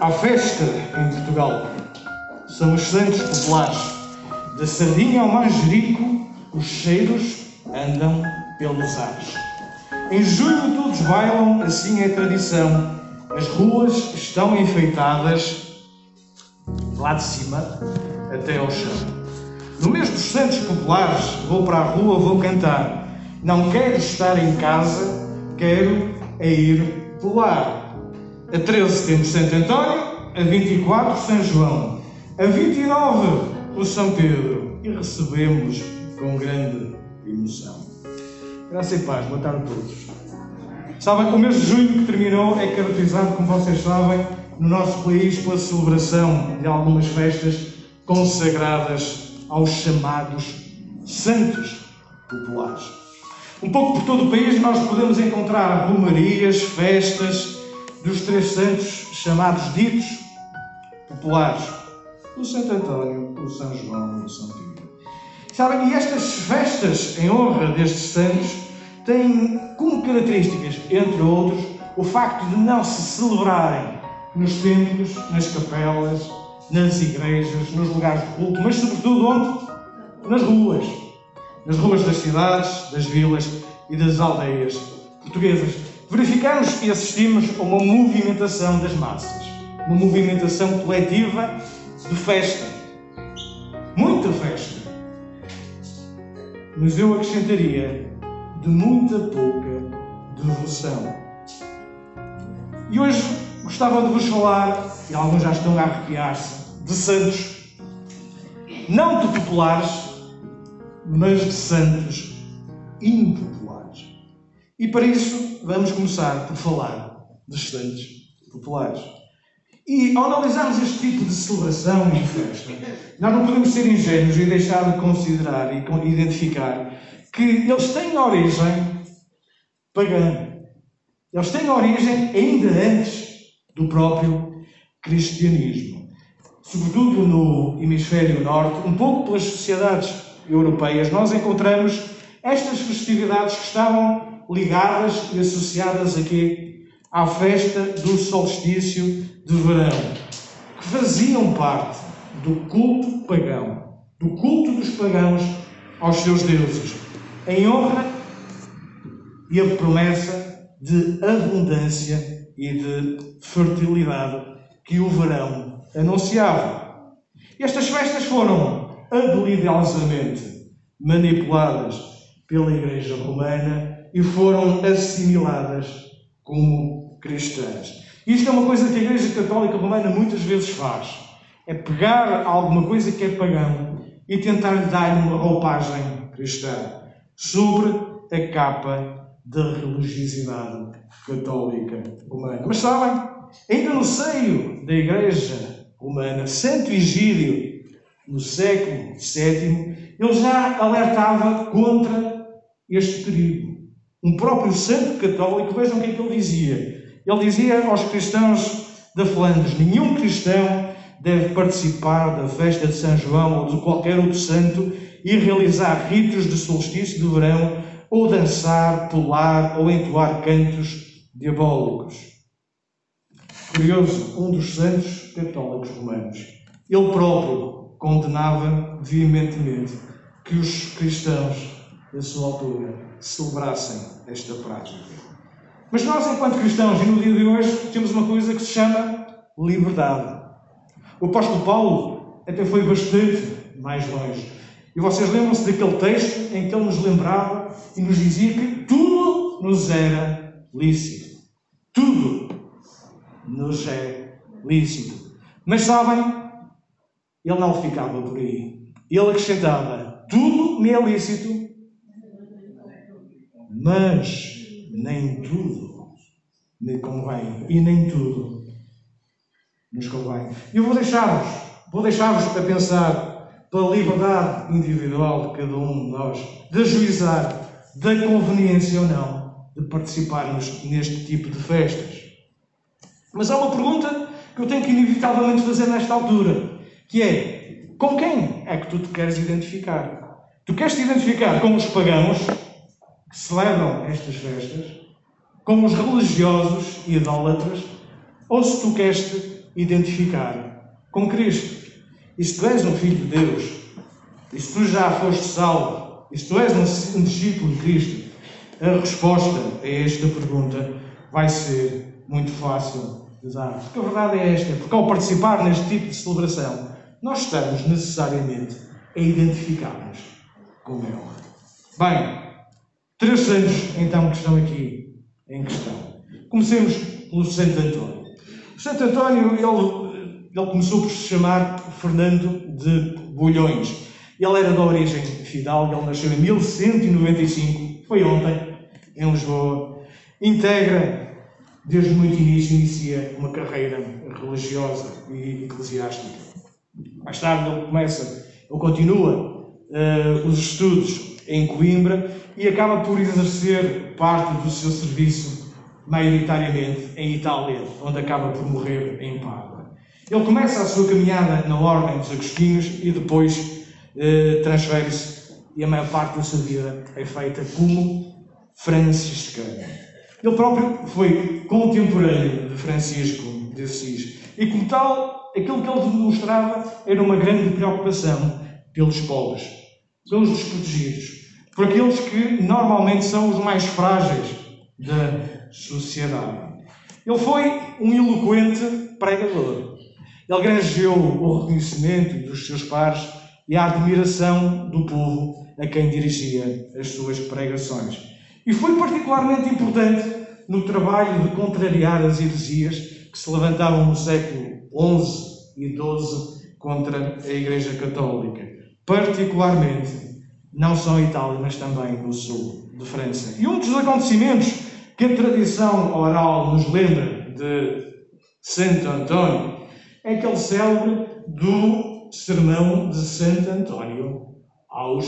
Há festa em Portugal. São os santos populares. Da sardinha ao manjerico, os cheiros andam pelos ares. Em junho todos bailam, assim é tradição. As ruas estão enfeitadas lá de cima até ao chão. No mês dos santos populares, vou para a rua, vou cantar. Não quero estar em casa, quero é ir pular. A 13 temos Santo António, a 24 São João, a 29 o São Pedro e recebemos com grande emoção. Graça e paz, boa tarde a todos. Sabem que o mês de junho que terminou é caracterizado, como vocês sabem, no nosso país pela celebração de algumas festas consagradas aos chamados santos populares. Um pouco por todo o país nós podemos encontrar romarias, festas, dos três santos chamados ditos populares, o Santo António, o São João e o São Pedro. Sabem, e estas festas em honra destes santos têm como características, entre outros, o facto de não se celebrarem nos templos, nas capelas, nas igrejas, nos lugares de culto, mas sobretudo onde? Nas ruas. Nas ruas das cidades, das vilas e das aldeias portuguesas verificamos e assistimos a uma movimentação das massas, uma movimentação coletiva de festa. Muita festa. Mas eu acrescentaria de muita pouca devoção. E hoje gostava de vos falar, e alguns já estão a arrepiar-se, de santos, não de populares, mas de santos impopulares. E para isso vamos começar por falar dos santos populares. E ao analisarmos este tipo de celebração e festa, nós não podemos ser ingênuos e deixar de considerar e identificar que eles têm origem pagã. Eles têm origem ainda antes do próprio cristianismo. Sobretudo no hemisfério norte, um pouco pelas sociedades europeias, nós encontramos estas festividades que estavam ligadas e associadas aqui à festa do solstício de verão, que faziam parte do culto pagão, do culto dos pagãos aos seus deuses, em honra e a promessa de abundância e de fertilidade que o verão anunciava. Estas festas foram habilidosamente manipuladas pela Igreja Romana e foram assimiladas como cristãs. Isto é uma coisa que a Igreja Católica Romana muitas vezes faz. É pegar alguma coisa que é pagão e tentar lhe dar uma roupagem cristã sobre a capa da religiosidade católica romana. Mas sabem, ainda no seio da Igreja Romana, Santo Egídio, no século VII, ele já alertava contra este perigo um próprio santo católico, vejam o que é que ele dizia. Ele dizia aos cristãos da Flandres: nenhum cristão deve participar da festa de São João ou de qualquer outro santo e realizar ritos de solstício de verão, ou dançar, pular ou entoar cantos diabólicos. Curioso, um dos santos católicos romanos, ele próprio condenava veementemente que os cristãos da sua altura celebrassem esta prática. Mas nós, enquanto cristãos, e no dia de hoje, temos uma coisa que se chama liberdade. O apóstolo Paulo até foi bastante mais longe. E vocês lembram-se daquele texto em que ele nos lembrava e nos dizia que tudo nos era lícito. Tudo nos é lícito. Mas sabem, ele não ficava por aí. Ele acrescentava: tudo me é lícito, mas nem tudo me convém e nem tudo nos convém. Eu vou deixar-vos, vou deixar-vos a pensar pela liberdade individual de cada um de nós, de ajuizar da conveniência ou não de participarmos neste tipo de festas. Mas há uma pergunta que eu tenho que inevitavelmente fazer nesta altura, que é: com quem é que tu te queres identificar? Tu queres te identificar com os pagãos que celebram estas festas, como os religiosos e idólatras, ou se tu queres te identificar com Cristo. E se tu és um filho de Deus, e se tu já foste salvo, e se tu és um discípulo de Cristo, a resposta a esta pergunta vai ser muito fácil de dar. Porque a verdade é esta, porque ao participar neste tipo de celebração, nós estamos necessariamente a identificar-nos com ela. Bem, três santos então que estão aqui em questão. Comecemos pelo Santo António. O Santo António, ele, ele começou por se chamar Fernando de Bulhões. Ele era de origem fidalga, ele nasceu em 1195, foi ontem, em Lisboa. Integra, desde muito início, inicia uma carreira religiosa e eclesiástica. Mais tarde ele começa, ele continua uh, os estudos em Coimbra e acaba por exercer parte do seu serviço maioritariamente em Itália, onde acaba por morrer em Pádua. Ele começa a sua caminhada na Ordem dos Agostinhos e depois eh, transfere-se e a maior parte da sua vida é feita como franciscano. Ele próprio foi contemporâneo de Francisco de Assis e, como tal, aquilo que ele demonstrava era uma grande preocupação pelos pobres, pelos desprotegidos, por aqueles que normalmente são os mais frágeis da sociedade. Ele foi um eloquente pregador. Ele granjeou o reconhecimento dos seus pares e a admiração do povo a quem dirigia as suas pregações. E foi particularmente importante no trabalho de contrariar as heresias que se levantavam no século XI e XII contra a Igreja Católica, particularmente não só em Itália, mas também no sul de França. E um dos acontecimentos que a tradição oral nos lembra de Santo António é aquele célebre do sermão de Santo António aos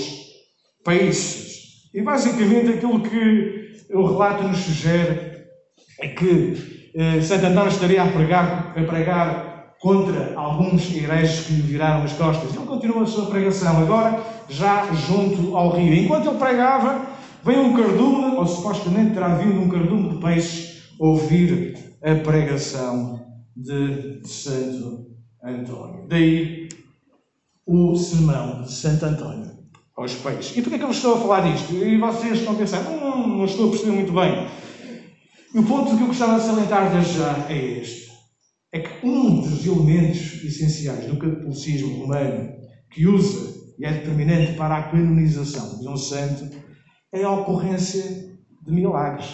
peixes. E basicamente aquilo que o relato nos sugere é que eh, Santo António estaria a pregar, a pregar contra alguns hereges que lhe viraram as costas. Ele continua a sua pregação, agora já junto ao rio. Enquanto ele pregava, veio um cardume, ou supostamente terá vindo um cardume de peixes, ouvir a pregação de Santo António. Daí o sermão de Santo António aos peixes. E porquê é que eu estou a falar disto? E vocês estão a pensar, hum, não estou a perceber muito bem. E o ponto que eu gostava de salientar desde já é este é que um dos elementos essenciais do catolicismo romano que usa e é determinante para a canonização de um santo é a ocorrência de milagres.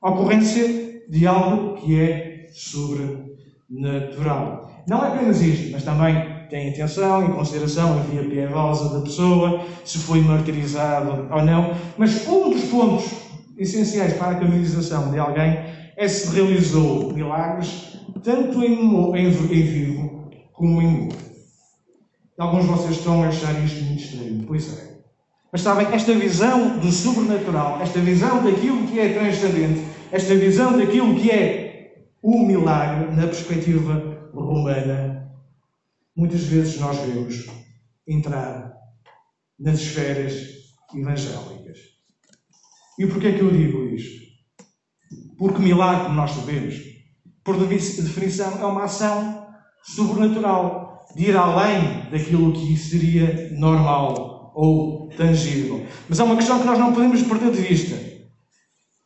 A ocorrência de algo que é sobrenatural. Não é apenas isto, mas também tem atenção, em consideração a via piedosa da pessoa, se foi martirizado ou não. Mas um dos pontos essenciais para a canonização de alguém é se realizou milagres tanto em, em, em vivo como em morto. Alguns de vocês estão a achar isto muito estranho. Pois é. Mas sabem, esta visão do sobrenatural, esta visão daquilo que é transcendente, esta visão daquilo que é o milagre na perspectiva romana, muitas vezes nós vemos entrar nas esferas evangélicas. E porquê é que eu digo isto? Porque milagre, nós sabemos, por definição, é uma ação sobrenatural, de ir além daquilo que seria normal ou tangível. Mas há uma questão que nós não podemos perder de vista: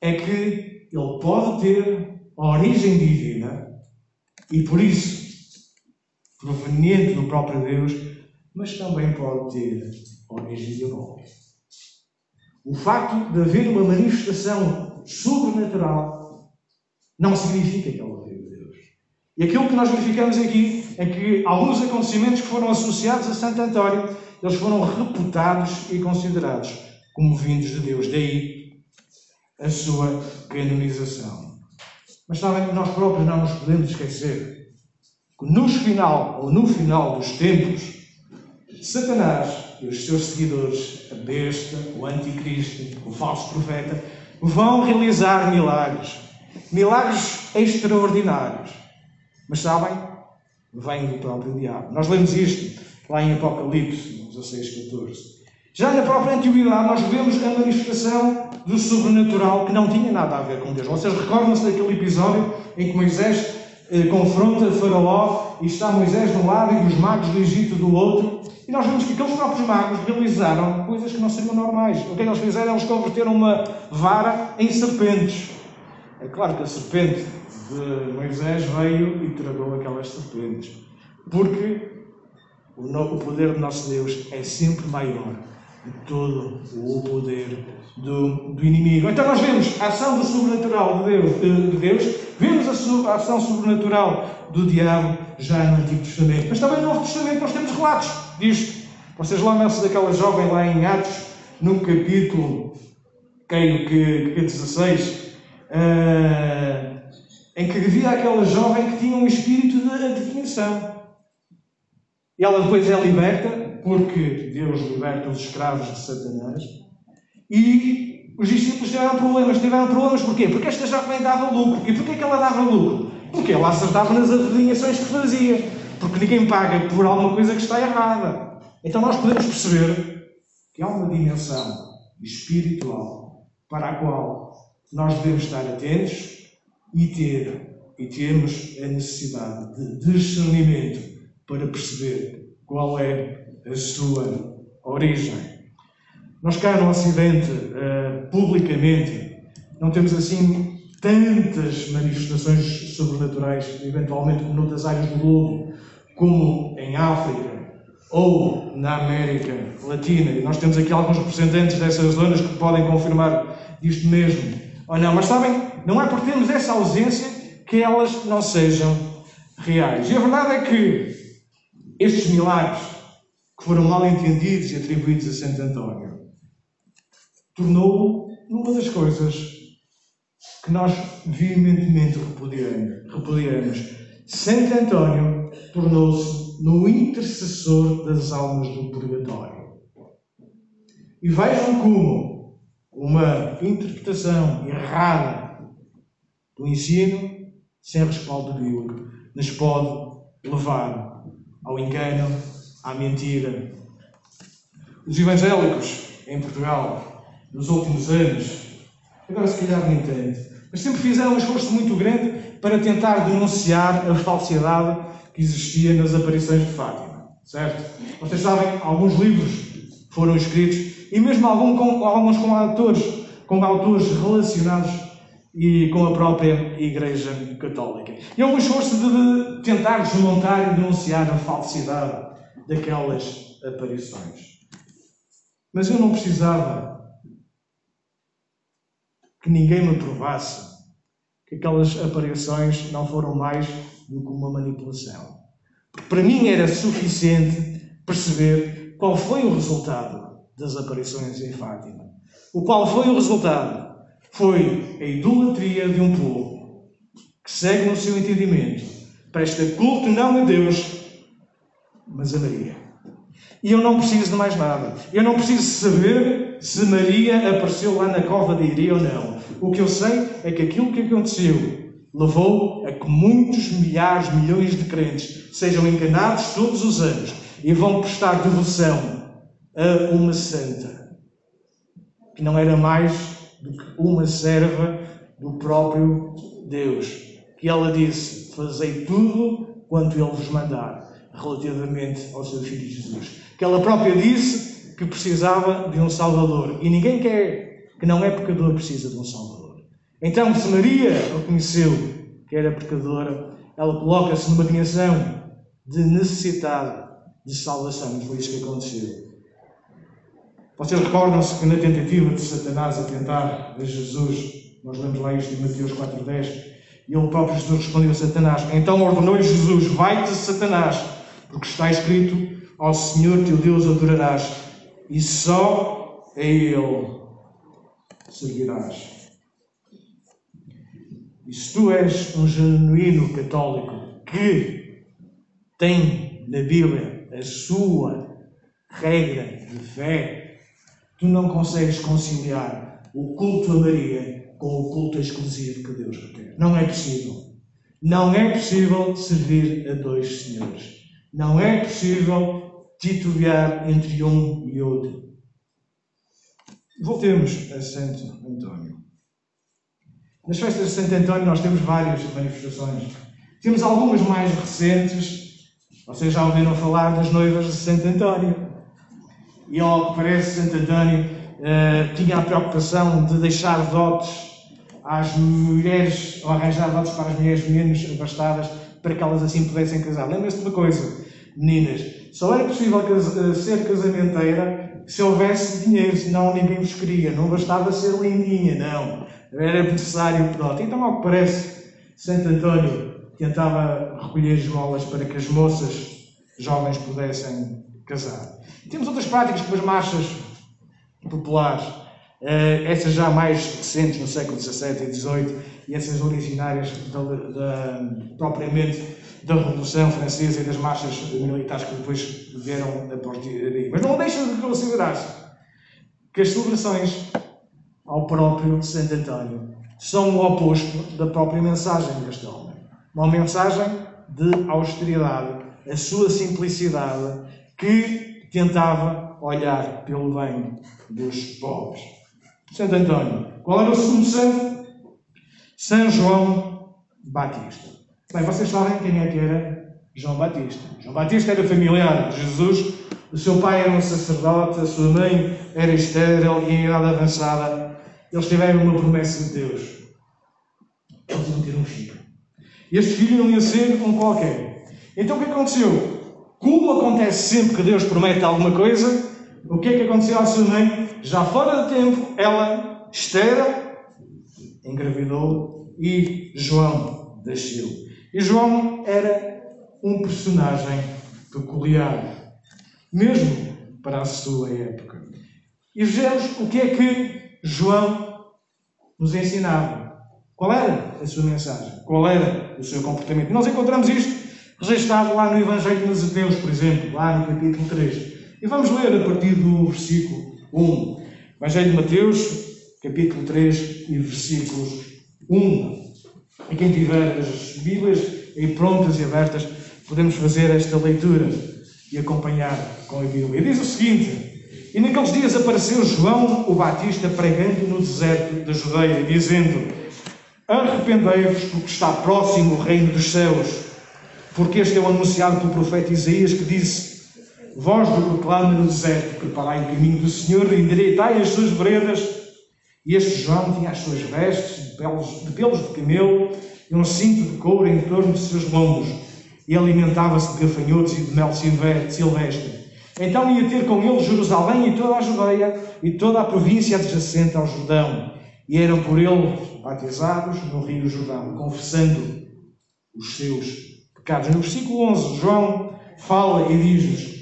é que ele pode ter origem divina e, por isso, proveniente do próprio Deus, mas também pode ter origem diabólica. O facto de haver uma manifestação sobrenatural não significa que ela e aquilo que nós verificamos aqui é que alguns acontecimentos que foram associados a Santo António, eles foram reputados e considerados como vindos de Deus. Daí a sua canonização. Mas sabem, nós próprios não nos podemos esquecer que no final, ou no final dos tempos, Satanás e os seus seguidores, a besta, o anticristo, o falso profeta, vão realizar milagres. Milagres extraordinários mas sabem? Vem do próprio diabo. Nós lemos isto lá em Apocalipse 16, 14. Já na própria antiguidade nós vemos a manifestação do sobrenatural que não tinha nada a ver com Deus. Vocês recordam-se daquele episódio em que Moisés eh, confronta Faraó e está Moisés de um lado e os magos do Egito do outro. E nós vemos que aqueles próprios magos realizaram coisas que não seriam normais. O que é eles fizeram? Eles converteram uma vara em serpentes. É claro que a serpente de Moisés veio e tragou aquelas serpentes. Porque o poder do nosso Deus é sempre maior de todo o poder do, do inimigo. Então nós vemos a ação do sobrenatural de Deus, de Deus vemos a, a, ação sobrenatural do diabo já no Antigo Testamento. Mas também no Novo Testamento nós temos relatos disto. Vocês lembram-se daquela jovem lá em Atos, no capítulo, creio que, que 16, uh, ah, em que havia aquela jovem que tinha um espírito de adivinhação. E ela depois é liberta, porque Deus liberta os escravos de Satanás. E os discípulos tiveram problemas. Tiveram problemas porquê? Porque esta jovem dava lucro. E porquê que ela dava lucro? Porque ela acertava nas adivinhações que fazia. Porque ninguém paga por alguma coisa que está errada. Então nós podemos perceber que há uma dimensão espiritual para a qual nós devemos estar atentos e ter e temos a necessidade de discernimento para perceber qual é a sua origem. Nós cá no Ocidente, uh, publicamente, não temos assim tantas manifestações sobrenaturais, eventualmente como noutras áreas do globo, como em África ou na América Latina. E nós temos aqui alguns representantes dessas zonas que podem confirmar isto mesmo. Ou não, mas sabem, não é por termos essa ausência que elas não sejam reais. E a verdade é que estes milagres, que foram mal entendidos e atribuídos a Santo António, tornou uma das coisas que nós veementemente repudiamos. Santo António tornou-se no intercessor das almas do purgatório. E vejam como uma interpretação errada do ensino, sem respaldo bíblico, nos pode levar ao engano, à mentira. Os evangélicos em Portugal, nos últimos anos, agora se calhar nem tanto, mas sempre fizeram um esforço muito grande para tentar denunciar a falsidade que existia nas aparições de Fátima. Certo? Vocês sabem, alguns livros foram escritos e mesmo alguns com, alguns com autores, com autores relacionados e com a própria Igreja Católica. E houve um esforço de tentar desmontar e denunciar a falsidade daquelas aparições. Mas eu não precisava que ninguém me provasse que aquelas aparições não foram mais do que uma manipulação. Porque para mim era suficiente perceber qual foi o resultado das aparições em Fátima. O qual foi o resultado foi a idolatria de um povo que segue no seu entendimento, presta culto não a Deus, mas a Maria. E eu não preciso de mais nada. Eu não preciso saber se Maria apareceu lá na cova de Iria ou não. O que eu sei é que aquilo que aconteceu levou a que muitos milhares, milhões de crentes sejam enganados todos os anos e vão prestar devoção a uma santa que não era mais do que uma serva do próprio Deus. Que ela disse: Fazei tudo quanto Ele vos mandar, relativamente ao seu Filho Jesus. Que ela própria disse que precisava de um Salvador. E ninguém quer, que não é pecador, precisa de um Salvador. Então, se Maria reconheceu que era pecadora, ela coloca-se numa dimensão de necessidade de salvação. E foi isso que aconteceu. Vocês recordam-se que na tentativa de Satanás a tentar a Jesus, nós lemos lá isto em Mateus 4.10, e ele próprio Jesus respondeu a Satanás, então ordenou-lhe Jesus, vai-te Satanás, porque está escrito, ao Senhor teu Deus adorarás, e só a Ele servirás. E se tu és um genuíno católico que tem na Bíblia a sua regra de fé, tu não consegues conciliar o culto a Maria com o culto exclusivo que Deus requer. Não é possível. Não é possível servir a dois senhores. Não é possível titubear entre um e outro. Voltemos a Santo António. Nas festas de Santo António nós temos várias manifestações Temos algumas mais recentes, vocês já ouviram falar das noivas de Santo António. E ao que parece, Santo António eh, tinha a preocupação de deixar dotes às mulheres, ou arranjar dotes para as mulheres menos abastadas, para que elas assim pudessem casar. Lembra-se de uma coisa, meninas, só era possível eh, ser casamenteira se houvesse dinheiro, senão ninguém vos queria. Não bastava ser lindinha, não. Era necessário pronto. Então, ao que parece, Santo António tentava recolher esmolas para que as moças jovens pudessem casar. Temos outras práticas como as marchas populares, uh, essas já mais recentes no século XVII e XVIII e essas originárias da, da, propriamente da Revolução Francesa e das marchas militares que depois vieram a partir daí. Mas não deixa de considerar-se que as celebrações ao próprio Santo António são o oposto da própria mensagem deste homem. Uma mensagem de austeridade, a sua simplicidade, que tentava olhar pelo bem dos pobres. Santo António. Qual era o segundo santo? São João Batista. Bem, vocês sabem quem é que era João Batista. João Batista era familiar de Jesus, o seu pai era um sacerdote, a sua mãe era estéril e em idade avançada. Eles tiveram uma promessa de Deus. Eles iam ter um filho. Este filho não ia ser um qualquer. Então o que aconteceu? Como acontece sempre que Deus promete alguma coisa, o que é que aconteceu à sua mãe? Já fora de tempo, ela, estéril, engravidou e João nasceu. E João era um personagem peculiar, mesmo para a sua época. E vejamos o que é que João nos ensinava. Qual era a sua mensagem? Qual era o seu comportamento? Nós encontramos isto registrado lá no Evangelho de Mateus, por exemplo, lá no capítulo 3. E vamos ler a partir do versículo 1. Evangelho de Mateus, capítulo 3 e versículos 1. E quem tiver as Bíblias aí prontas e abertas, podemos fazer esta leitura e acompanhar com a Bíblia. Diz o seguinte: E naqueles dias apareceu João o Batista pregando no deserto da Judeia, dizendo: Arrependei-vos, porque está próximo o reino dos céus. Porque este é o anunciado pelo profeta Isaías que disse: Voz do proclama no deserto, preparai o caminho do Senhor, endireitai as suas veredas. E este João tinha as suas vestes de pelos de, pelos de camelo e um cinto de couro em torno de seus lombos, e alimentava-se de gafanhotos e de mel silvestre. Então ia ter com ele Jerusalém e toda a Judeia e toda a província adjacente ao Jordão, e eram por ele batizados no rio Jordão, confessando os seus No versículo 11, João fala e diz-nos: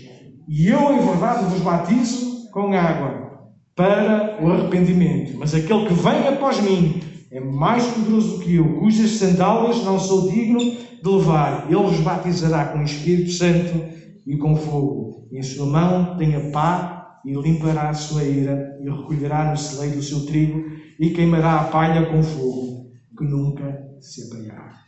e eu, em verdade, vos batizo com água para o arrependimento. Mas aquele que vem após mim é mais poderoso do que eu, cujas sandálias não sou digno de levar. Ele vos batizará com o Espírito Santo e com fogo. Em sua mão tem a pá e limpará a sua ira e recolherá no celeiro o seu trigo e queimará a palha com fogo, que nunca se apagará.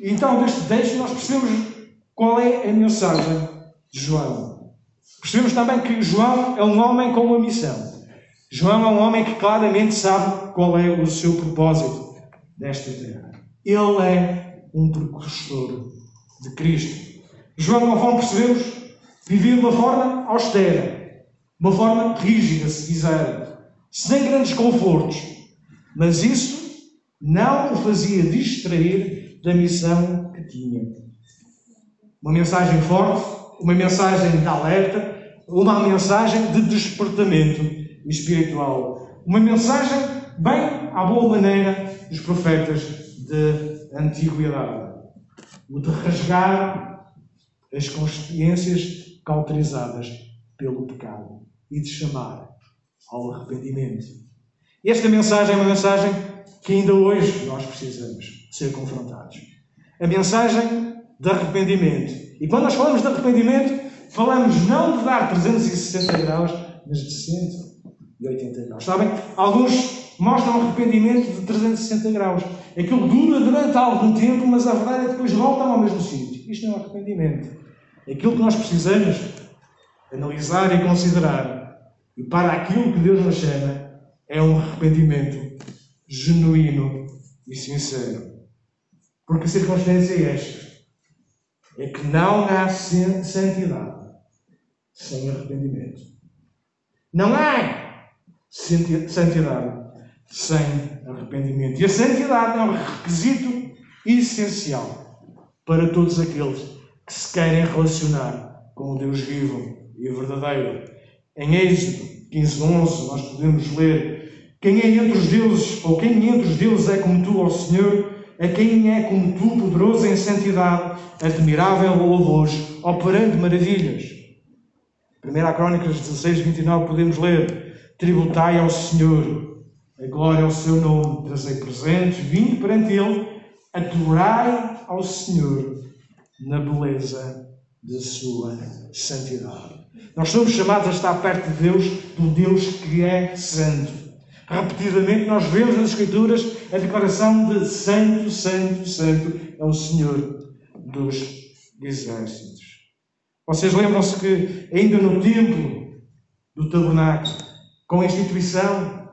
Então, deste texto, nós percebemos qual é a mensagem de João. Percebemos também que João é um homem com uma missão. João é um homem que claramente sabe qual é o seu propósito desta terra. Ele é um precursor de Cristo. João, conforme percebemos, vivia de uma forma austera, uma forma rígida, se quiser, sem grandes confortos. Mas isso não o fazia distrair da missão que tinha. Uma mensagem forte, uma mensagem de alerta, uma mensagem de despertamento espiritual. Uma mensagem bem à boa maneira dos profetas de antiguidade. O de rasgar as consciências cauterizadas pelo pecado e de chamar ao arrependimento. Esta mensagem é uma mensagem que ainda hoje nós precisamos ser confrontados. A mensagem de arrependimento e quando nós falamos de arrependimento, falamos não de dar 360 graus, mas de 180 graus. Sabem? Alguns mostram arrependimento de 360 graus. Aquilo dura durante algum tempo, mas a verdade é que depois voltam ao mesmo sítio. Isto não é arrependimento. Aquilo que nós precisamos analisar e considerar, e para aquilo que Deus nos chama, é um arrependimento genuíno e sincero. Porque a circunstância é esta: é que não há santidade sem arrependimento. Não há santidade sem arrependimento. E a santidade é um requisito essencial para todos aqueles que se querem relacionar com o Deus vivo e verdadeiro. Em Êxodo 15, 11, nós podemos ler: Quem é entre os deuses, ou quem entre os deuses é como tu, ó Senhor? A quem é como tu, poderoso em santidade, admirável louvores, operando maravilhas. 1 Crónicas 16, 29, podemos ler: Tributai ao Senhor, a glória ao seu nome, trazei presentes, vindo perante Ele, adorai ao Senhor na beleza da sua santidade. Nós somos chamados a estar perto de Deus, do Deus que é santo. Repetidamente nós vemos nas Escrituras a declaração de Santo, Santo, Santo é o Senhor dos exércitos. Vocês lembram-se que ainda no templo do tabernáculo, com a instituição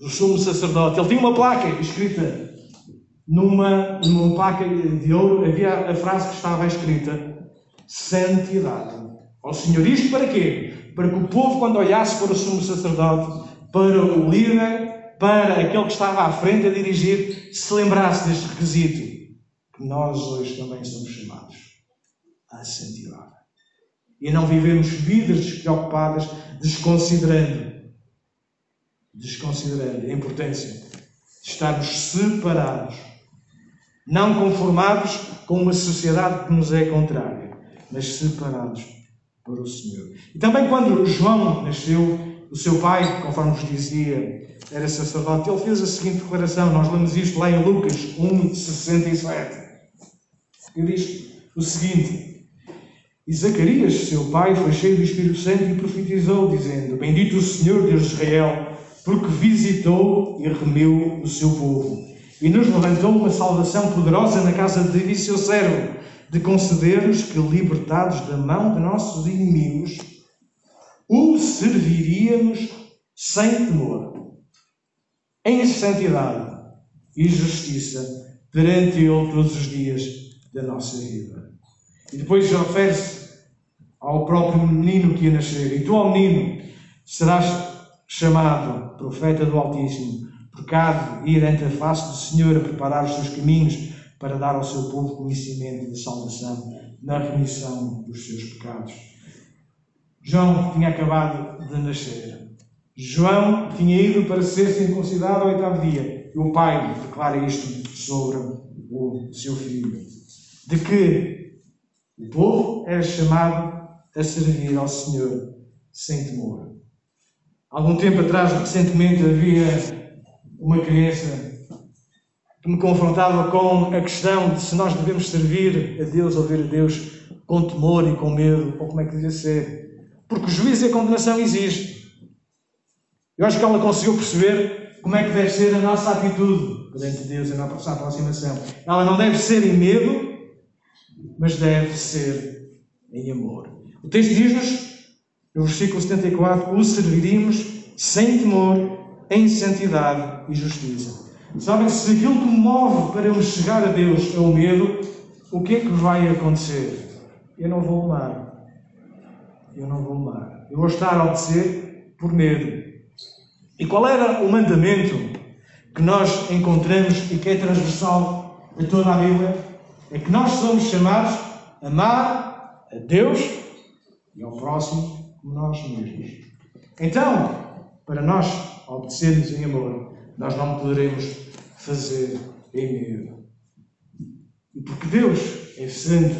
do sumo sacerdote, ele tinha uma placa escrita numa, numa placa de ouro, havia a frase que estava escrita: Santidade ao Senhor. Isto para quê? Para que o povo, quando olhasse para o sumo sacerdote, para o líder, para aquele que estava à frente a dirigir, se lembrasse deste requisito. Que nós hoje também somos chamados à santidade. E não vivemos vidas despreocupadas, desconsiderando, desconsiderando a importância de estarmos separados, não conformados com uma sociedade que nos é contrária, mas separados para o Senhor. E também quando João nasceu, o seu pai, conforme vos dizia, era sacerdote, ele fez a seguinte declaração, nós lemos isto lá em Lucas 1, 67. Ele diz o seguinte, e Zacarias, seu pai, foi cheio do Espírito Santo e profetizou, dizendo, Bendito o Senhor Deus de Israel, porque visitou e remiu o seu povo, e nos levantou uma salvação poderosa na casa de Davi, seu servo, de conceder-nos que, libertados da mão de nossos inimigos, o serviríamos sem temor, em santidade e justiça perante Ele todos os dias da nossa vida. E depois refere-se ao próprio menino que ia nascer. E tu, ao menino, serás chamado profeta do Altíssimo, porque há ir ante a face do Senhor a preparar os seus caminhos para dar ao seu povo conhecimento da salvação na remissão dos seus pecados. João tinha acabado de nascer. João tinha ido para ser circuncidado ao oitavo dia. E o pai declara isto sobre o seu filho: de que o povo era chamado a servir ao Senhor sem temor. Algum tempo atrás, recentemente, havia uma criança que me confrontava com a questão de se nós devemos servir a Deus ou ver a Deus com temor e com medo, ou como é que devia ser. Porque o juízo e a condenação existem. Eu acho que ela conseguiu perceber como é que deve ser a nossa atitude perante Deus a nossa aproximação. Ela não deve ser em medo, mas deve ser em amor. O texto diz-nos, no versículo 74, o serviríamos sem temor, em santidade e justiça. Sabem, se aquilo que move para eu chegar a Deus é o medo, o que é que vai acontecer? Eu não vou amar. Eu não vou amar. Eu vou estar a obedecer por medo. E qual era o mandamento que nós encontramos e que é transversal a toda a Bíblia? É que nós somos chamados a amar a Deus e ao próximo como nós mesmos. Então, para nós obedecermos em amor, nós não poderemos fazer em medo. E porque Deus é santo,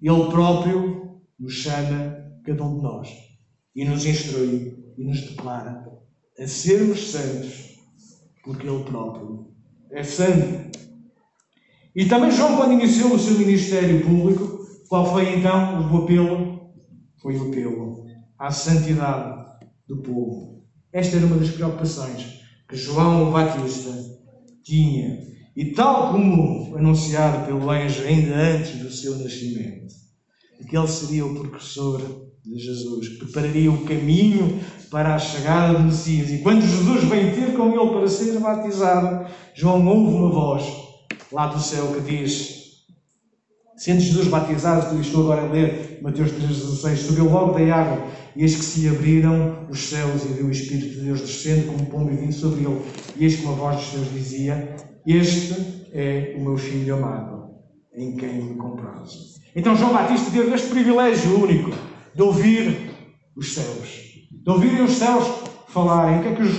Ele próprio nos chama, cada um de nós, e nos instrui e nos declara a sermos santos, porque Ele próprio é santo. E também João, quando iniciou o seu ministério público, qual foi então o apelo? Foi o apelo à santidade do povo. Esta era uma das preocupações que João Batista tinha. E tal como anunciado pelo anjo ainda antes do seu nascimento, que ele seria o precursor de Jesus, que prepararia o caminho para a chegada do Messias. E quando Jesus vem ter com ele para ser batizado, João ouve uma voz lá do céu que diz: Sendo Jesus batizado, estou agora a ler Mateus 3,16, subiu logo da água, e eis que se abriram os céus e viu o Espírito de Deus descendo como pombo e vindo sobre ele. E eis que uma voz dos céus dizia: Este é o meu filho amado, em quem me comprazo. Então João Batista teve este privilégio único de ouvir os céus, de ouvirem os céus falarem. O que é que os,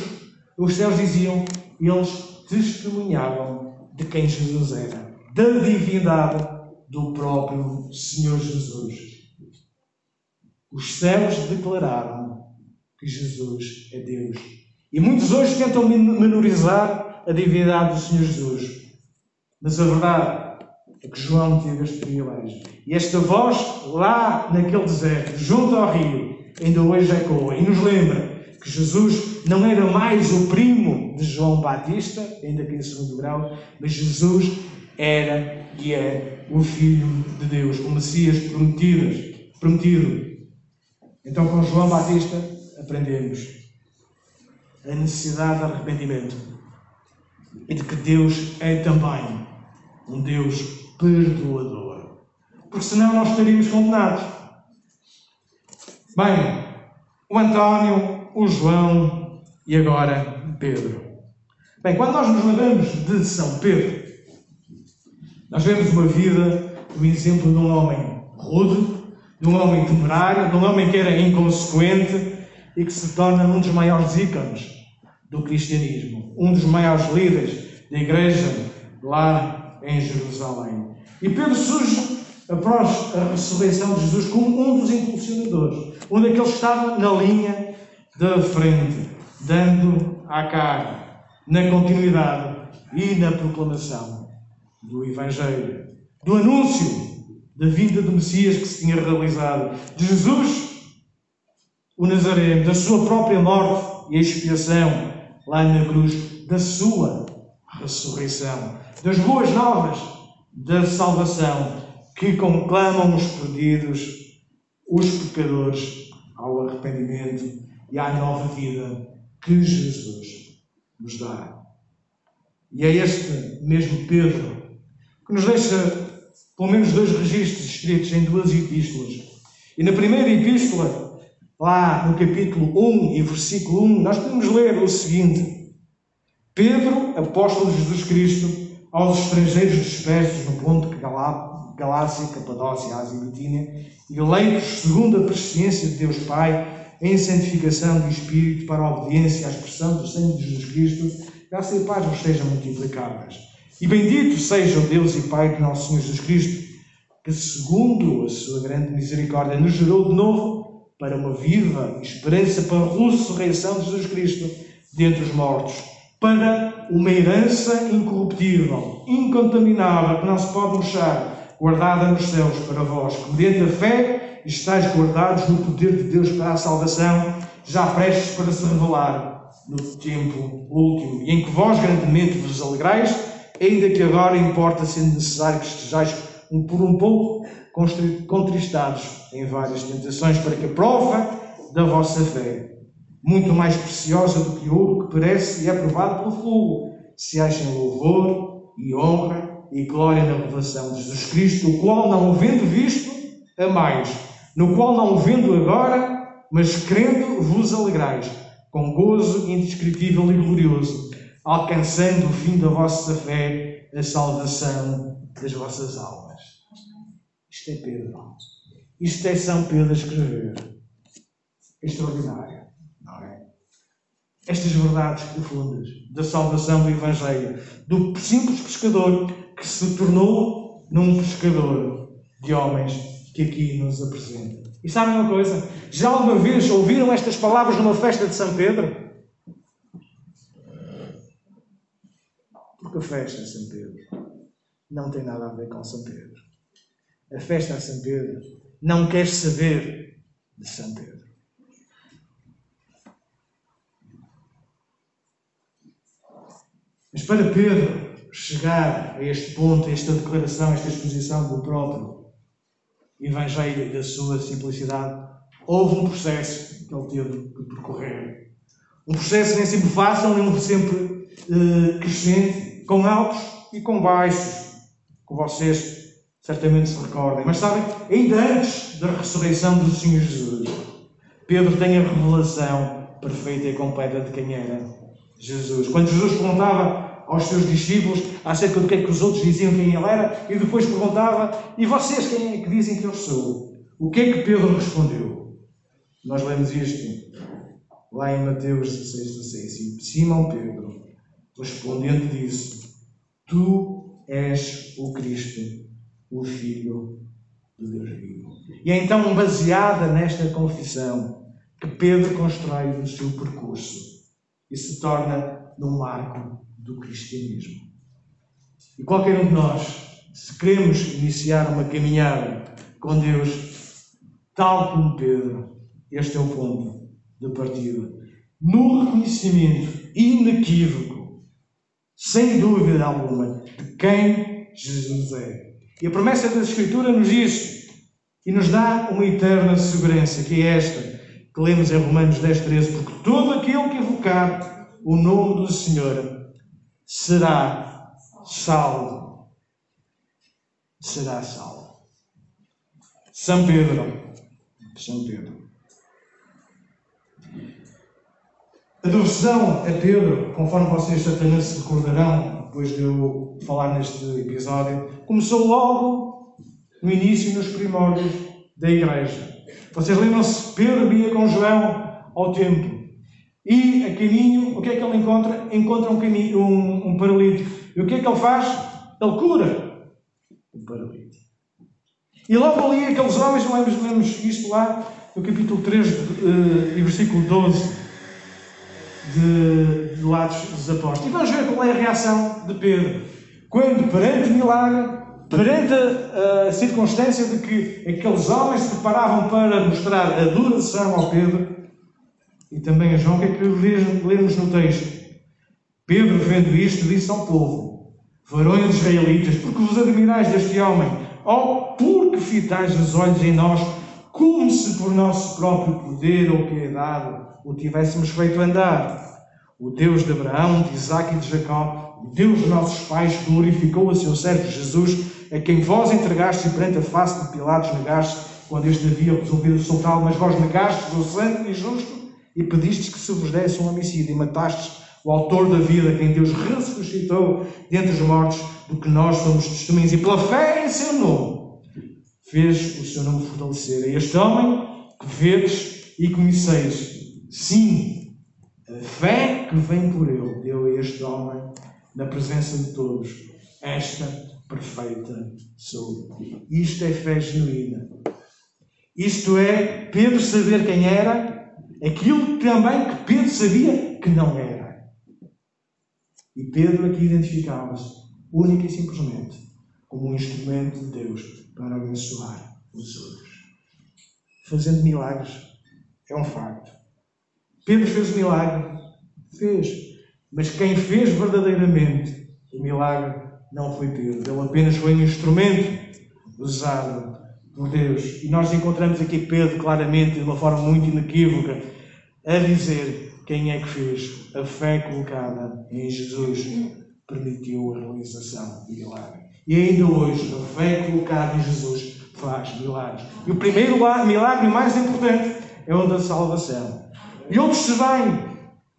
os céus diziam? Eles testemunhavam de quem Jesus era, da divindade do próprio Senhor Jesus. Os céus declararam que Jesus é Deus. E muitos hoje tentam menorizar a divindade do Senhor Jesus. Mas a verdade é que João teve este privilégio. E esta voz, lá naquele deserto, junto ao rio, ainda hoje ecoa e nos lembra que Jesus não era mais o primo de João Batista, ainda que em segundo grau, mas Jesus era e é o Filho de Deus, o Messias prometido. prometido. Então, com João Batista, aprendemos a necessidade de arrependimento e de que Deus é também um Deus perdoador. Porque senão nós estaríamos condenados. Bem, o António, o João e agora Pedro. Bem, quando nós nos lembramos de São Pedro, nós vemos uma vida, um exemplo de um homem rude, de um homem temerário, de um homem que era inconsequente e que se torna um dos maiores ícones do cristianismo, um dos maiores líderes da igreja lá em Jerusalém. E Pedro surge após a ressurreição de Jesus como um dos impulsionadores, daqueles que estava na linha da frente, dando à cara, na continuidade e na proclamação do Evangelho, do anúncio da vinda do Messias que se tinha realizado, de Jesus, o Nazareno, da sua própria morte e expiação lá na cruz, da sua ressurreição, das boas novas da salvação que conclamam os perdidos, os pecadores ao arrependimento e à nova vida que Jesus nos dá. E é este mesmo Pedro que nos deixa pelo menos dois registros escritos em duas epístolas. E na primeira epístola, lá no capítulo 1 e versículo 1, nós podemos ler o seguinte: Pedro, apóstolo de Jesus Cristo, aos estrangeiros dispersos no ponto de Galácia, Capadócia, Ásia e Bitínia, eleitos segundo a presciência de Deus Pai, em santificação do Espírito para a obediência à expressão do sangue de Jesus Cristo, graça e paz vos sejam multiplicadas. E bendito seja o Deus e Pai de nosso Senhor Jesus Cristo, que, segundo a sua grande misericórdia, nos gerou de novo para uma viva esperança para a ressurreição de Jesus Cristo dentre os mortos, para uma herança incorruptível, incontaminável, que não se pode murchar, guardada nos céus para vós, que mediante a fé estáis guardados no poder de Deus para a salvação, já prestes para se revelar no tempo último, e em que vós grandemente vos alegrais ainda que agora importa sendo necessário que estejais por um pouco contristados em várias tentações, para que a prova da vossa fé, muito mais preciosa do que ouro que perece e é provado pelo fogo, se achem louvor e honra e glória na revelação de Jesus Cristo, o qual, não vendo visto, a mais, no qual não vendo agora, mas crendo vos alegrais, com gozo indescritível e glorioso, alcançando o fim da vossa fé, a salvação das vossas almas. Isto é Pedro. Isto é São Pedro a escrever. Extraordinário? Estas verdades profundas da salvação do Evangelho, do simples pescador que se tornou num pescador de homens que aqui nos apresenta. E sabem uma coisa? Já alguma vez ouviram estas palavras numa festa de São Pedro? Porque a festa a São Pedro não tem nada a ver com São Pedro. A festa a São Pedro não quer saber de São Pedro. Mas para Pedro chegar a este ponto, a esta declaração, a esta exposição do próprio Evangelho e da sua simplicidade, houve um processo que ele teve que percorrer. Um processo nem sempre fácil, nem sempre uh, crescente, com altos e com baixos. que vocês certamente se recordem. Mas sabem, ainda antes da ressurreição do Senhor Jesus, Pedro tem a revelação perfeita e completa de quem era Jesus. Quando Jesus perguntava aos seus discípulos acerca do que é que os outros diziam quem ele era, e depois perguntava: E vocês quem é que dizem que eu sou? O que é que Pedro respondeu? Nós lemos isto lá em Mateus 16, 16. E Simão Pedro, respondendo, disse: Tu és o Cristo, o Filho de Deus vivo. E é então baseada nesta confissão que Pedro constrói o seu percurso e se torna num marco do cristianismo. E qualquer um de nós, se queremos iniciar uma caminhada com Deus, tal como Pedro, este é o ponto de partida. No reconhecimento inequívoco, sem dúvida alguma, de quem Jesus é. E a promessa da Escritura nos diz e nos dá uma eterna segurança, que é esta, que lemos em Romanos 10, 13, porque todo aquele que evocar o nome do Senhor será salvo. Será salvo. São Pedro. São Pedro. A devoção a Pedro, conforme vocês certamente se recordarão, depois de eu falar neste episódio, começou logo no início, nos primórdios da igreja. Vocês lembram-se? Pedro ia com João ao templo. E a caminho, o que é que ele encontra? Encontra um, caminho, um, um paralítico. E o que é que ele faz? Ele cura o paralítico. E logo ali, aqueles homens, lemos, lemos isto lá no capítulo 3 uh, e versículo 12 de, de Atos dos Apóstolos. E vamos ver qual é a reação de Pedro. Quando, perante o milagre, perante a, a circunstância de que aqueles homens se preparavam para mostrar adoração ao Pedro, e também a João, que é que lemos no texto? Pedro, vendo isto, disse ao povo: Varões israelitas, porque vos admirais deste homem? Ou porque fitais os olhos em nós, como se por nosso próprio poder ou piedade o tivéssemos feito andar. O Deus de Abraão, de Isaac e de Jacó, o Deus de nossos pais, glorificou a seu servo Jesus, a quem vós entregastes e perante a face de Pilatos negaste, quando este havia resolvido soltá-lo, mas vós negastes o santo e justo e pedistes que se vos desse um homicídio e matastes o autor da vida, quem Deus ressuscitou dentre os mortos, do que nós somos testemunhas, e pela fé em seu nome fez o seu nome fortalecer. É este homem que vedes e conheceis, Sim, a fé que vem por ele deu a este homem, na presença de todos, esta perfeita saúde. Isto é fé genuína. Isto é Pedro saber quem era, aquilo também que Pedro sabia que não era. E Pedro aqui identificava-se, única e simplesmente, como um instrumento de Deus para abençoar os outros. Fazendo milagres é um facto. Pedro fez o milagre? Fez. Mas quem fez verdadeiramente o milagre não foi Pedro. Ele apenas foi um instrumento usado por Deus. E nós encontramos aqui Pedro claramente, de uma forma muito inequívoca, a dizer quem é que fez. A fé colocada em Jesus permitiu a realização do milagre. E ainda hoje, a fé colocada em Jesus faz milagres. E o primeiro milagre mais importante é o da salvação. E outros se vêm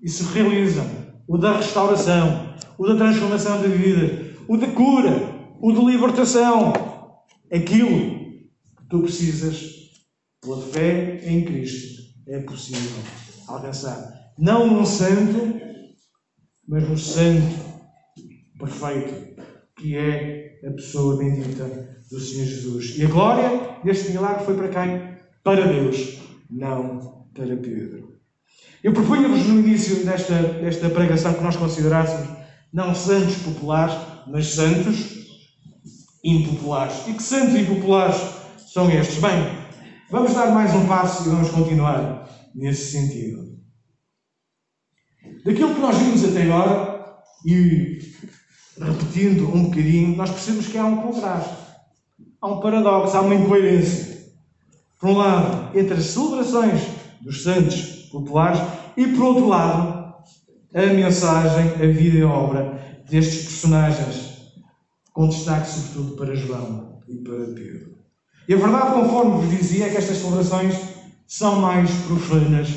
e se realizam. O da restauração, o da transformação de vida, o de cura, o de libertação. Aquilo tu precisas, pela fé em Cristo, é possível alcançar. Não num santo, mas no santo perfeito, que é a pessoa bendita do Senhor Jesus. E a glória deste milagre foi para quem? Para Deus, não para Pedro. Eu propunha-vos no início desta, desta pregação que nós considerássemos não santos populares, mas santos impopulares. E que santos impopulares são estes? Bem, vamos dar mais um passo e vamos continuar nesse sentido. Daquilo que nós vimos até agora, e repetindo um bocadinho, nós percebemos que há um contraste, há um paradoxo, há uma incoerência. Por um lado, entre as celebrações dos santos populares, e por outro lado, a mensagem, a vida e a obra destes personagens com destaque sobretudo para João e para Pedro. E a verdade, conforme vos dizia, é que estas celebrações são mais profanas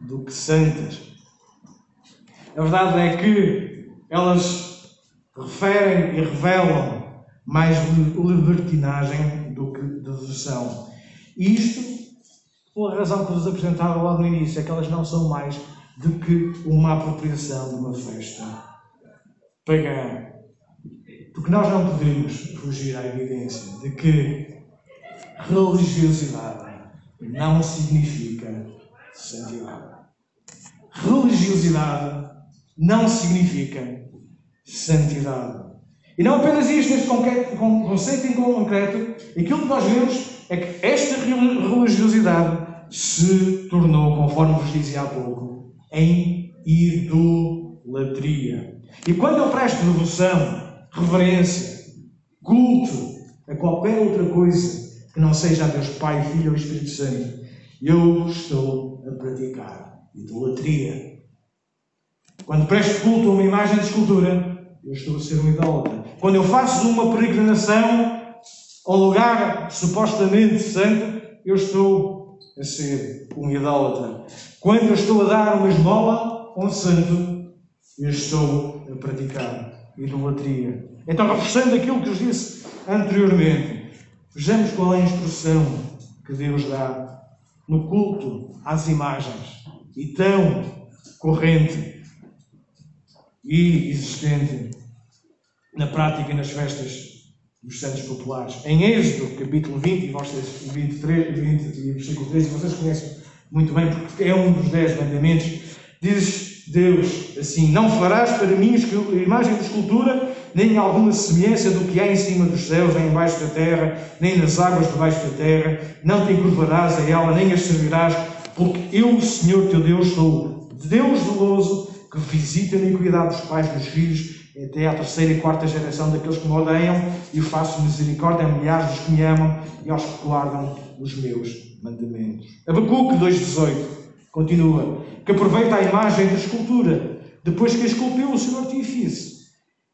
do que santas. A verdade é que elas referem e revelam mais libertinagem do que devoção. Isto pela razão que vos apresentava logo no início, é que elas não são mais do que uma apropriação de uma festa pagã. Porque nós não podemos fugir à evidência de que religiosidade não significa santidade. Religiosidade não significa santidade. E não apenas isto, neste conceito em concreto, aquilo que nós vemos é que esta religiosidade se tornou, conforme vos dizia há pouco, em idolatria. E quando eu presto devoção, reverência, culto a qualquer outra coisa que não seja a Deus Pai, Filho ou Espírito Santo, eu estou a praticar idolatria. Quando presto culto a uma imagem de escultura, eu estou a ser um idólatra. Quando eu faço uma peregrinação ao lugar supostamente santo, eu estou a ser um idólatra. Quando eu estou a dar uma esmola a um santo, eu estou a praticar idolatria. Então, reforçando aquilo que eu disse anteriormente, vejamos qual é a instrução que Deus dá no culto às imagens e tão corrente e existente na prática e nas festas dos santos populares. Em Êxodo, capítulo 20, e vocês, 23, 20 e versículo 13, vocês conhecem muito bem, porque é um dos dez mandamentos, diz Deus assim: Não farás para mim imagem de escultura, nem alguma semelhança do que há em cima dos céus, nem embaixo da terra, nem nas águas debaixo da terra, não te encurvarás a ela, nem as servirás, porque eu, o Senhor teu Deus, sou Deus zeloso, que visita a iniquidade dos pais dos filhos até à terceira e quarta geração daqueles que me odeiam, e faço misericórdia a milhares dos que me amam e aos que guardam os meus mandamentos. Abacuque 2,18 continua, que aproveita a imagem da escultura, depois que a esculpiu o seu artífice.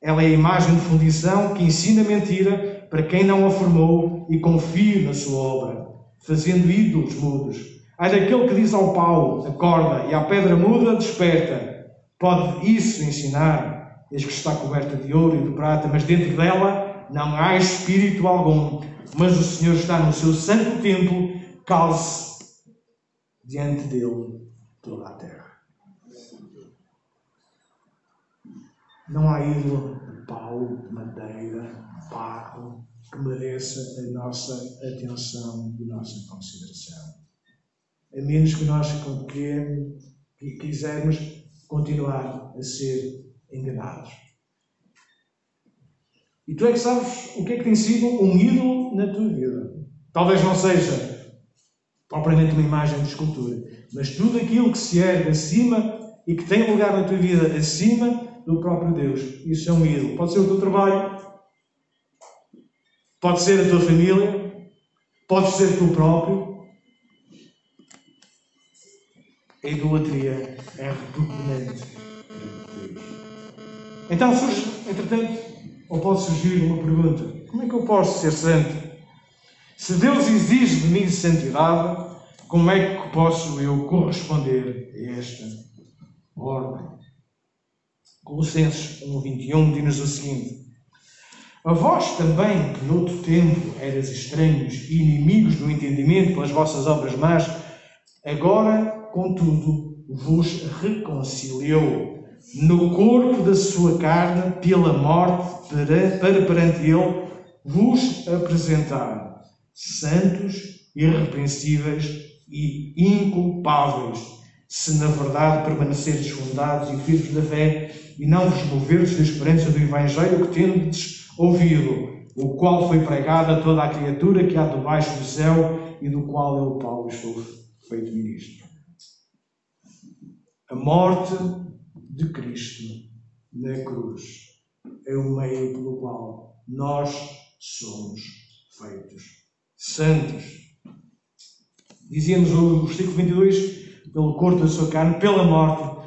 Ela é a imagem de fundição que ensina mentira para quem não a formou e confia na sua obra, fazendo ídolos mudos. Ai daquele que diz ao pau, acorda, e à pedra muda, desperta. Pode isso ensinar? Eis que está coberta de ouro e de prata, mas dentro dela não há espírito algum. Mas o Senhor está no seu santo templo, calce diante dele toda a terra. Não há ídolo de madeira, de barro que mereça a nossa atenção e a nossa consideração. A menos que nós quisermos continuar a ser enganados. E tu é que sabes o que é que tem sido um ídolo na tua vida. Talvez não seja propriamente uma imagem de escultura, mas tudo aquilo que se ergue acima e que tem lugar na tua vida acima do próprio Deus. Isso é um ídolo. Pode ser o teu trabalho, pode ser a tua família, pode ser tu próprio. A idolatria é repugnante então surge, entretanto, ou pode surgir uma pergunta: como é que eu posso ser santo? Se Deus exige de mim santidade, como é que posso eu corresponder a esta ordem? Colossenses 1,21 diz-nos o seguinte: A vós também, que noutro tempo eras estranhos e inimigos do entendimento pelas vossas obras más, agora, contudo, vos reconciliou no corpo da sua carne pela morte, para, para perante Ele vos apresentar santos, irrepreensíveis e inculpáveis, se na verdade permanecerdes fundados e firmes da fé e não vos moverdes da esperança do Evangelho que tendes ouvido, o qual foi pregado a toda a criatura que há debaixo do céu e do qual eu, Paulo, estou feito ministro. A morte de Cristo na cruz. É o meio pelo qual nós somos feitos santos. Dizíamos o versículo 22, pelo corpo da sua carne, pela morte,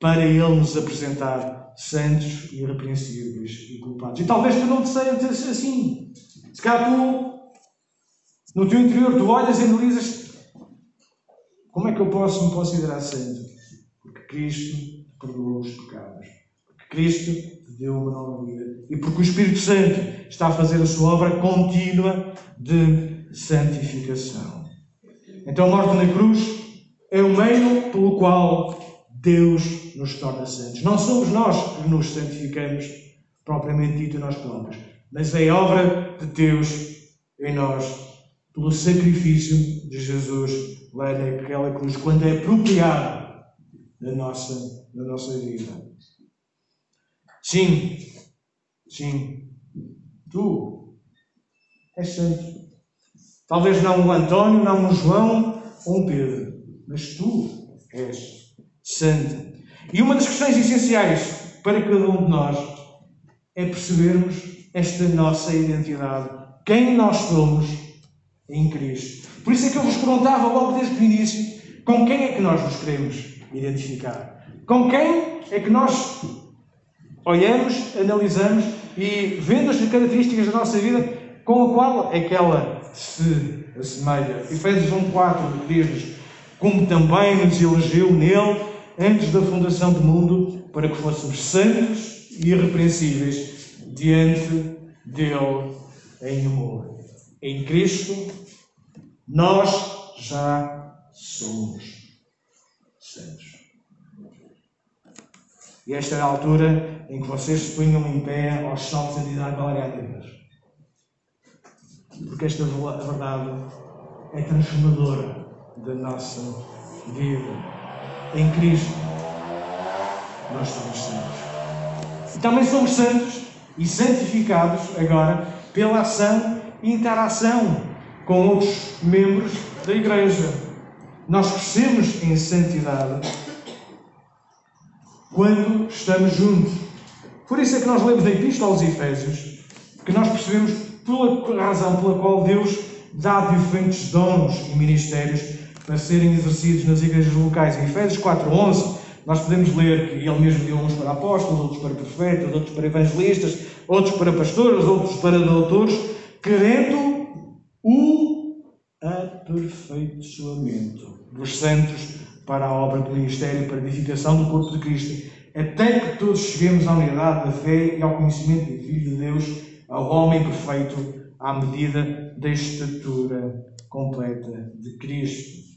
para Ele nos apresentar santos, irrepreensíveis e culpados. E talvez tu não te sentes assim. Se calhar tu, no teu interior, tu olhas e analisas como é que eu posso me considerar santo? Porque Cristo perdoou os pecados. Porque Cristo te deu uma nova vida. E porque o Espírito Santo está a fazer a sua obra contínua de santificação. Então a morte na cruz é o meio pelo qual Deus nos torna santos. Não somos nós que nos santificamos, propriamente dito nós próprios, mas é obra de Deus em nós, pelo sacrifício de Jesus lá naquela cruz, quando é apropriado na nossa, na nossa vida. Sim, sim, tu és santo. Talvez não o António, não o João ou o Pedro, mas tu és santo. E uma das questões essenciais para cada um de nós é percebermos esta nossa identidade, quem nós somos em Cristo. Por isso é que eu vos perguntava logo desde o início com quem é que nós nos queremos identificar. Com quem é que nós olhamos, analisamos e vendo as características da nossa vida com a qual é que ela se assemelha. Efésios 1.4 diz-nos como também nos elegeu nele antes da fundação do mundo, para que fôssemos santos e irrepreensíveis diante dele em amor. Em Cristo, nós já somos santos. E esta é a altura em que vocês se punham em pé aos saltos de dar glória a Deus. Porque esta verdade é transformadora da nossa vida em Cristo, nós somos santos. E também somos santos e santificados agora pela ação e interação com outros membros da Igreja. Nós crescemos em santidade quando estamos juntos. Por isso é que nós lemos na Epístola aos Efésios que nós percebemos pela razão pela qual Deus dá diferentes dons e ministérios para serem exercidos nas igrejas locais. Em Efésios 4.11, nós podemos ler que ele mesmo deu uns para apóstolos, outros para profetas, outros para evangelistas, outros para pastores, outros para doutores, querendo o aperfeiçoamento dos santos para a obra do ministério, para a edificação do corpo de Cristo, até que todos cheguemos à unidade da fé e ao conhecimento do Filho de Deus, ao homem perfeito, à medida da estatura completa de Cristo.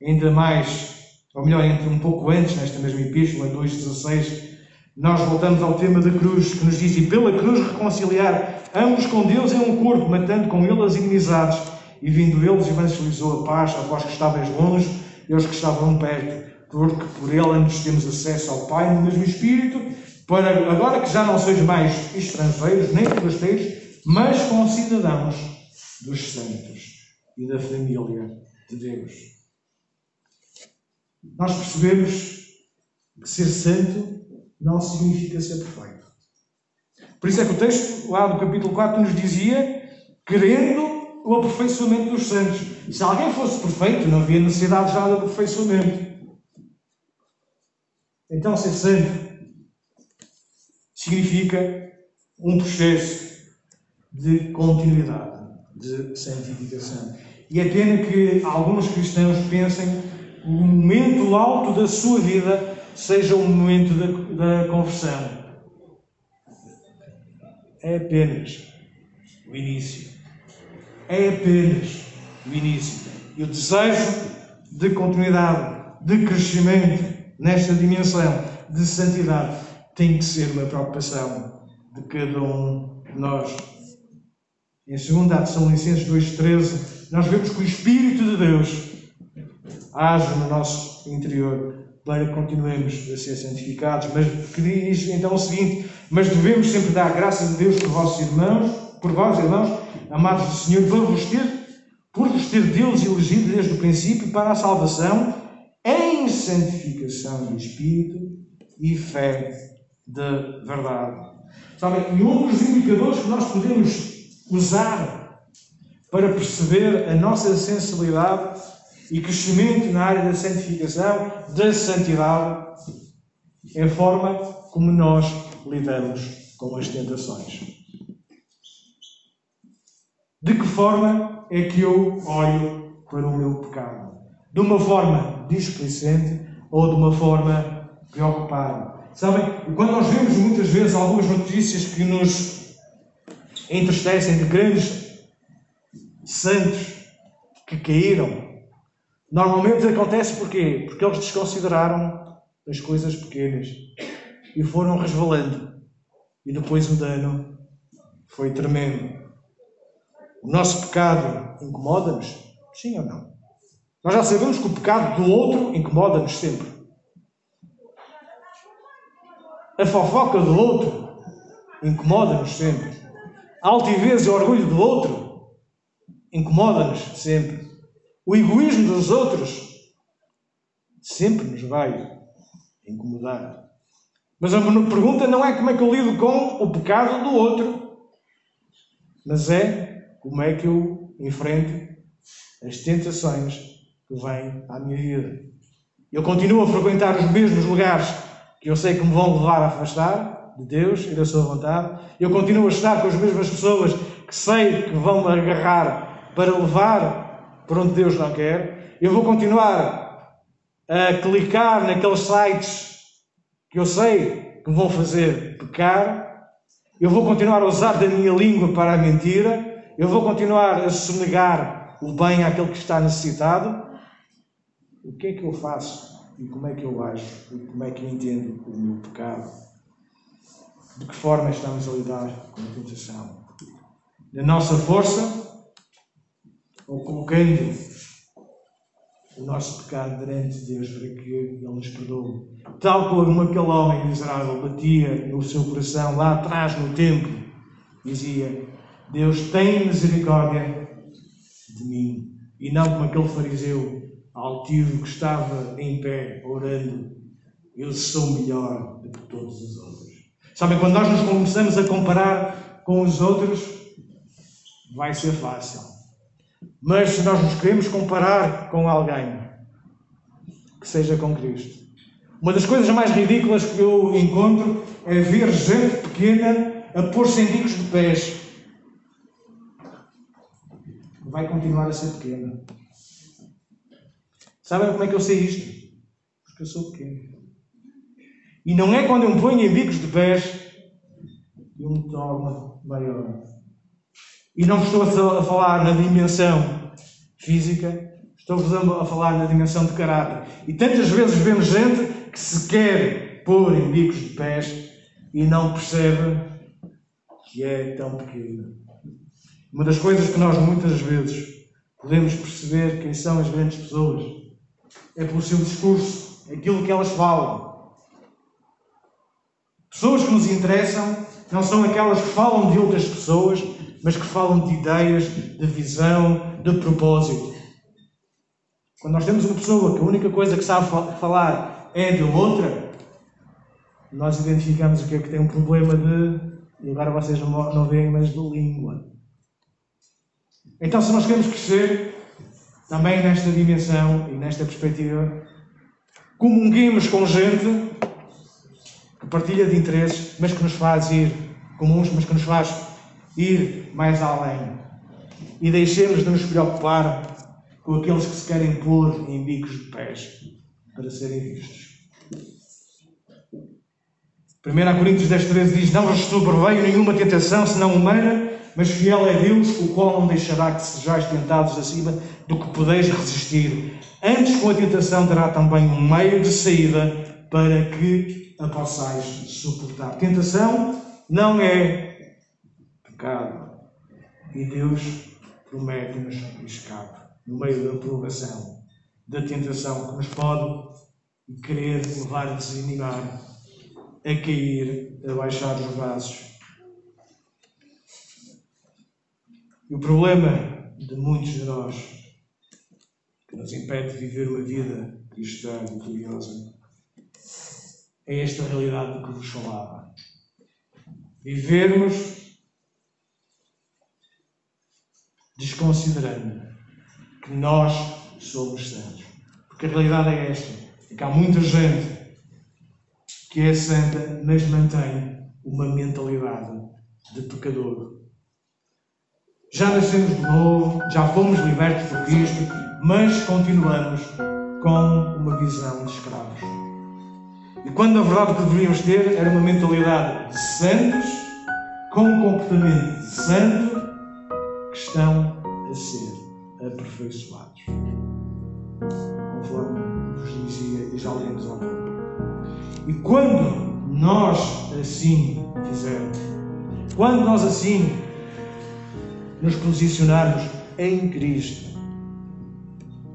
Ainda mais, ou melhor, entre um pouco antes, nesta mesma epístola, 2,16, nós voltamos ao tema da cruz, que nos diz: E pela cruz reconciliar ambos com Deus em um corpo, matando com ele as inimizades, e vindo eles evangelizou a paz a vós que estavais longe e aos que estavam perto, porque por ele ambos temos acesso ao Pai no mesmo Espírito, para agora que já não sois mais estrangeiros nem forasteiros, mas concidadãos dos santos e da família de Deus nós percebemos que ser santo não significa ser perfeito. Por isso é que o texto lá do capítulo 4 nos dizia, querendo o aperfeiçoamento dos santos. Se alguém fosse perfeito, não havia necessidade já de aperfeiçoamento. Então, ser santo significa um processo de continuidade, de santificação. E é pena que alguns cristãos pensem o momento alto da sua vida seja o momento da, da conversão. É apenas o início. É apenas o início. E o desejo de continuidade, de crescimento nesta dimensão de santidade tem que ser uma preocupação de cada um de nós. Em 2 São Licenses 2,13, nós vemos que o Espírito de Deus haja no nosso interior para que continuemos a ser santificados. Mas que diz então o seguinte: Mas devemos sempre dar graças a Deus por vossos irmãos, por vós, irmãos, amados do Senhor, por vos ter, por vos ter Deus elegido desde o princípio para a salvação em santificação de espírito e fé de verdade. Sabem, e um dos indicadores que nós podemos usar para perceber a nossa sensibilidade e crescimento na área da santificação, da santidade, é a forma como nós lidamos com as tentações. De que forma é que eu olho para o meu pecado? De uma forma displicente ou de uma forma preocupada? Sabem, quando nós vemos muitas vezes algumas notícias que nos entristecem de grandes santos que caíram, normalmente acontece porquê? Porque eles desconsideraram as coisas pequenas e foram resvalando. E depois o dano foi tremendo. O nosso pecado incomoda-nos? Sim ou não? Nós já sabemos que o pecado do outro incomoda-nos sempre. A fofoca do outro incomoda-nos sempre. A altivez e o orgulho do outro incomoda-nos sempre. O egoísmo dos outros sempre nos vai incomodar. Mas a pergunta não é como é que eu lido com o pecado do outro, mas é como é que eu enfrento as tentações que vêm à minha vida. Eu continuo a frequentar os mesmos lugares que eu sei que me vão levar a afastar de Deus e da Sua vontade. Eu continuo a estar com as mesmas pessoas que sei que vão me agarrar para levar para onde Deus não quer. Eu vou continuar a clicar naqueles sites que eu sei que vão fazer pecar. Eu vou continuar a usar da minha língua para a mentira. Eu vou continuar a sonegar o bem àquele que está necessitado. O que é que eu faço? E como é que eu acho? E como é que eu entendo o meu pecado? De que forma estamos a lidar com a tentação? Da nossa força? Ou colocando o nosso pecado perante Deus para que Ele nos perdoe? Tal como aquele homem miserável batia no seu coração lá atrás no templo, dizia: Deus tem misericórdia de mim. E não como aquele fariseu altivo que estava em pé orando, eu sou melhor do que todos os outros. Sabem, quando nós nos começamos a comparar com os outros, vai ser fácil. Mas se nós nos queremos comparar com alguém, que seja com Cristo. Uma das coisas mais ridículas que eu encontro é ver gente pequena a pôr-se em bicos de pés. Vai continuar a ser pequena. Sabem como é que eu sei isto? Porque eu sou pequeno. E não é quando eu me ponho em bicos de pés que eu me torno maior. E não estou a falar na dimensão física, estou a falar na dimensão de caráter. E tantas vezes vemos gente que se quer pôr em bicos de pés e não percebe que é tão pequeno. Uma das coisas que nós muitas vezes podemos perceber quem são as grandes pessoas é pelo seu discurso, aquilo que elas falam. Pessoas que nos interessam não são aquelas que falam de outras pessoas, mas que falam de ideias, de visão, de propósito. Quando nós temos uma pessoa que a única coisa que sabe falar é de outra, nós identificamos o que é que tem um problema de. E agora vocês não veem, mas de língua. Então, se nós queremos crescer, também nesta dimensão e nesta perspectiva, comunguemos com gente que partilha de interesses, mas que nos faz ir comuns, mas que nos faz ir mais além. E deixemos de nos preocupar com aqueles que se querem pôr em bicos de pés para serem vistos. 1 Coríntios 10, 13 diz: Não vos sobreveio nenhuma tentação senão humana, mas fiel é Deus, o qual não deixará que sejais tentados acima do que podeis resistir. Antes, com a tentação, terá também um meio de saída para que a possais suportar. Tentação não é pecado. E Deus promete-nos escape no meio da provação, da tentação que nos pode querer levar a desanimar, a cair, a baixar os braços. E o problema de muitos de nós que nos impede de viver uma vida cristã gloriosa é esta realidade de que vos falava. Vivermos desconsiderando que nós somos santos. Porque a realidade é esta: é que há muita gente que é santa, mas mantém uma mentalidade de pecador. Já nascemos de novo, já fomos libertos por Cristo, mas continuamos com uma visão de escravos. E quando na verdade que deveríamos ter era uma mentalidade de santos, com um comportamento de santo, que estão a ser aperfeiçoados. Conforme vos dizia e já lemos há pouco. E quando nós assim fizermos, quando nós assim nos posicionarmos em Cristo,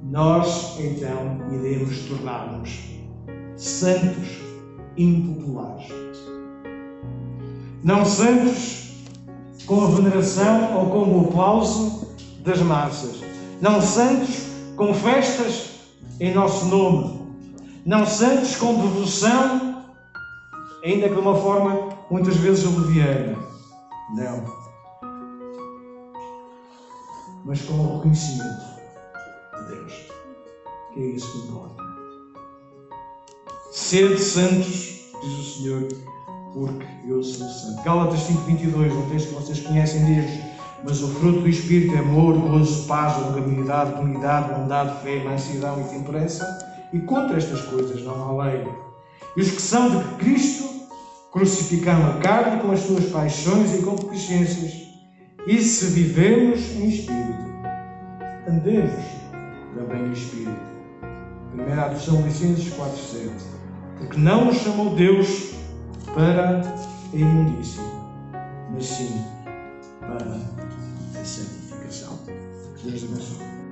nós então iremos tornar-nos santos impopulares. Não santos com a veneração ou com o aplauso das massas. Não santos com festas em nosso nome. Não santos com devoção, ainda que de uma forma muitas vezes leviana. Não. Mas com o reconhecimento de Deus. Que é isso que importa. Sede santos, diz o Senhor, porque eu sou santo. Gálatas 5,22, um texto que vocês conhecem desde. Mas o fruto do Espírito é amor, gozo, paz, longanimidade, unidade, bondade, fé, mansidão e temperança. E contra estas coisas não há lei. E os que são de Cristo crucificaram a carne com as suas paixões e concupiscências. E se vivemos em Espírito, andemos também no Espírito. Primeira de São Licenses 4,7. Porque não nos chamou Deus para a imundícia, mas sim para a santificação. Deus abençoe.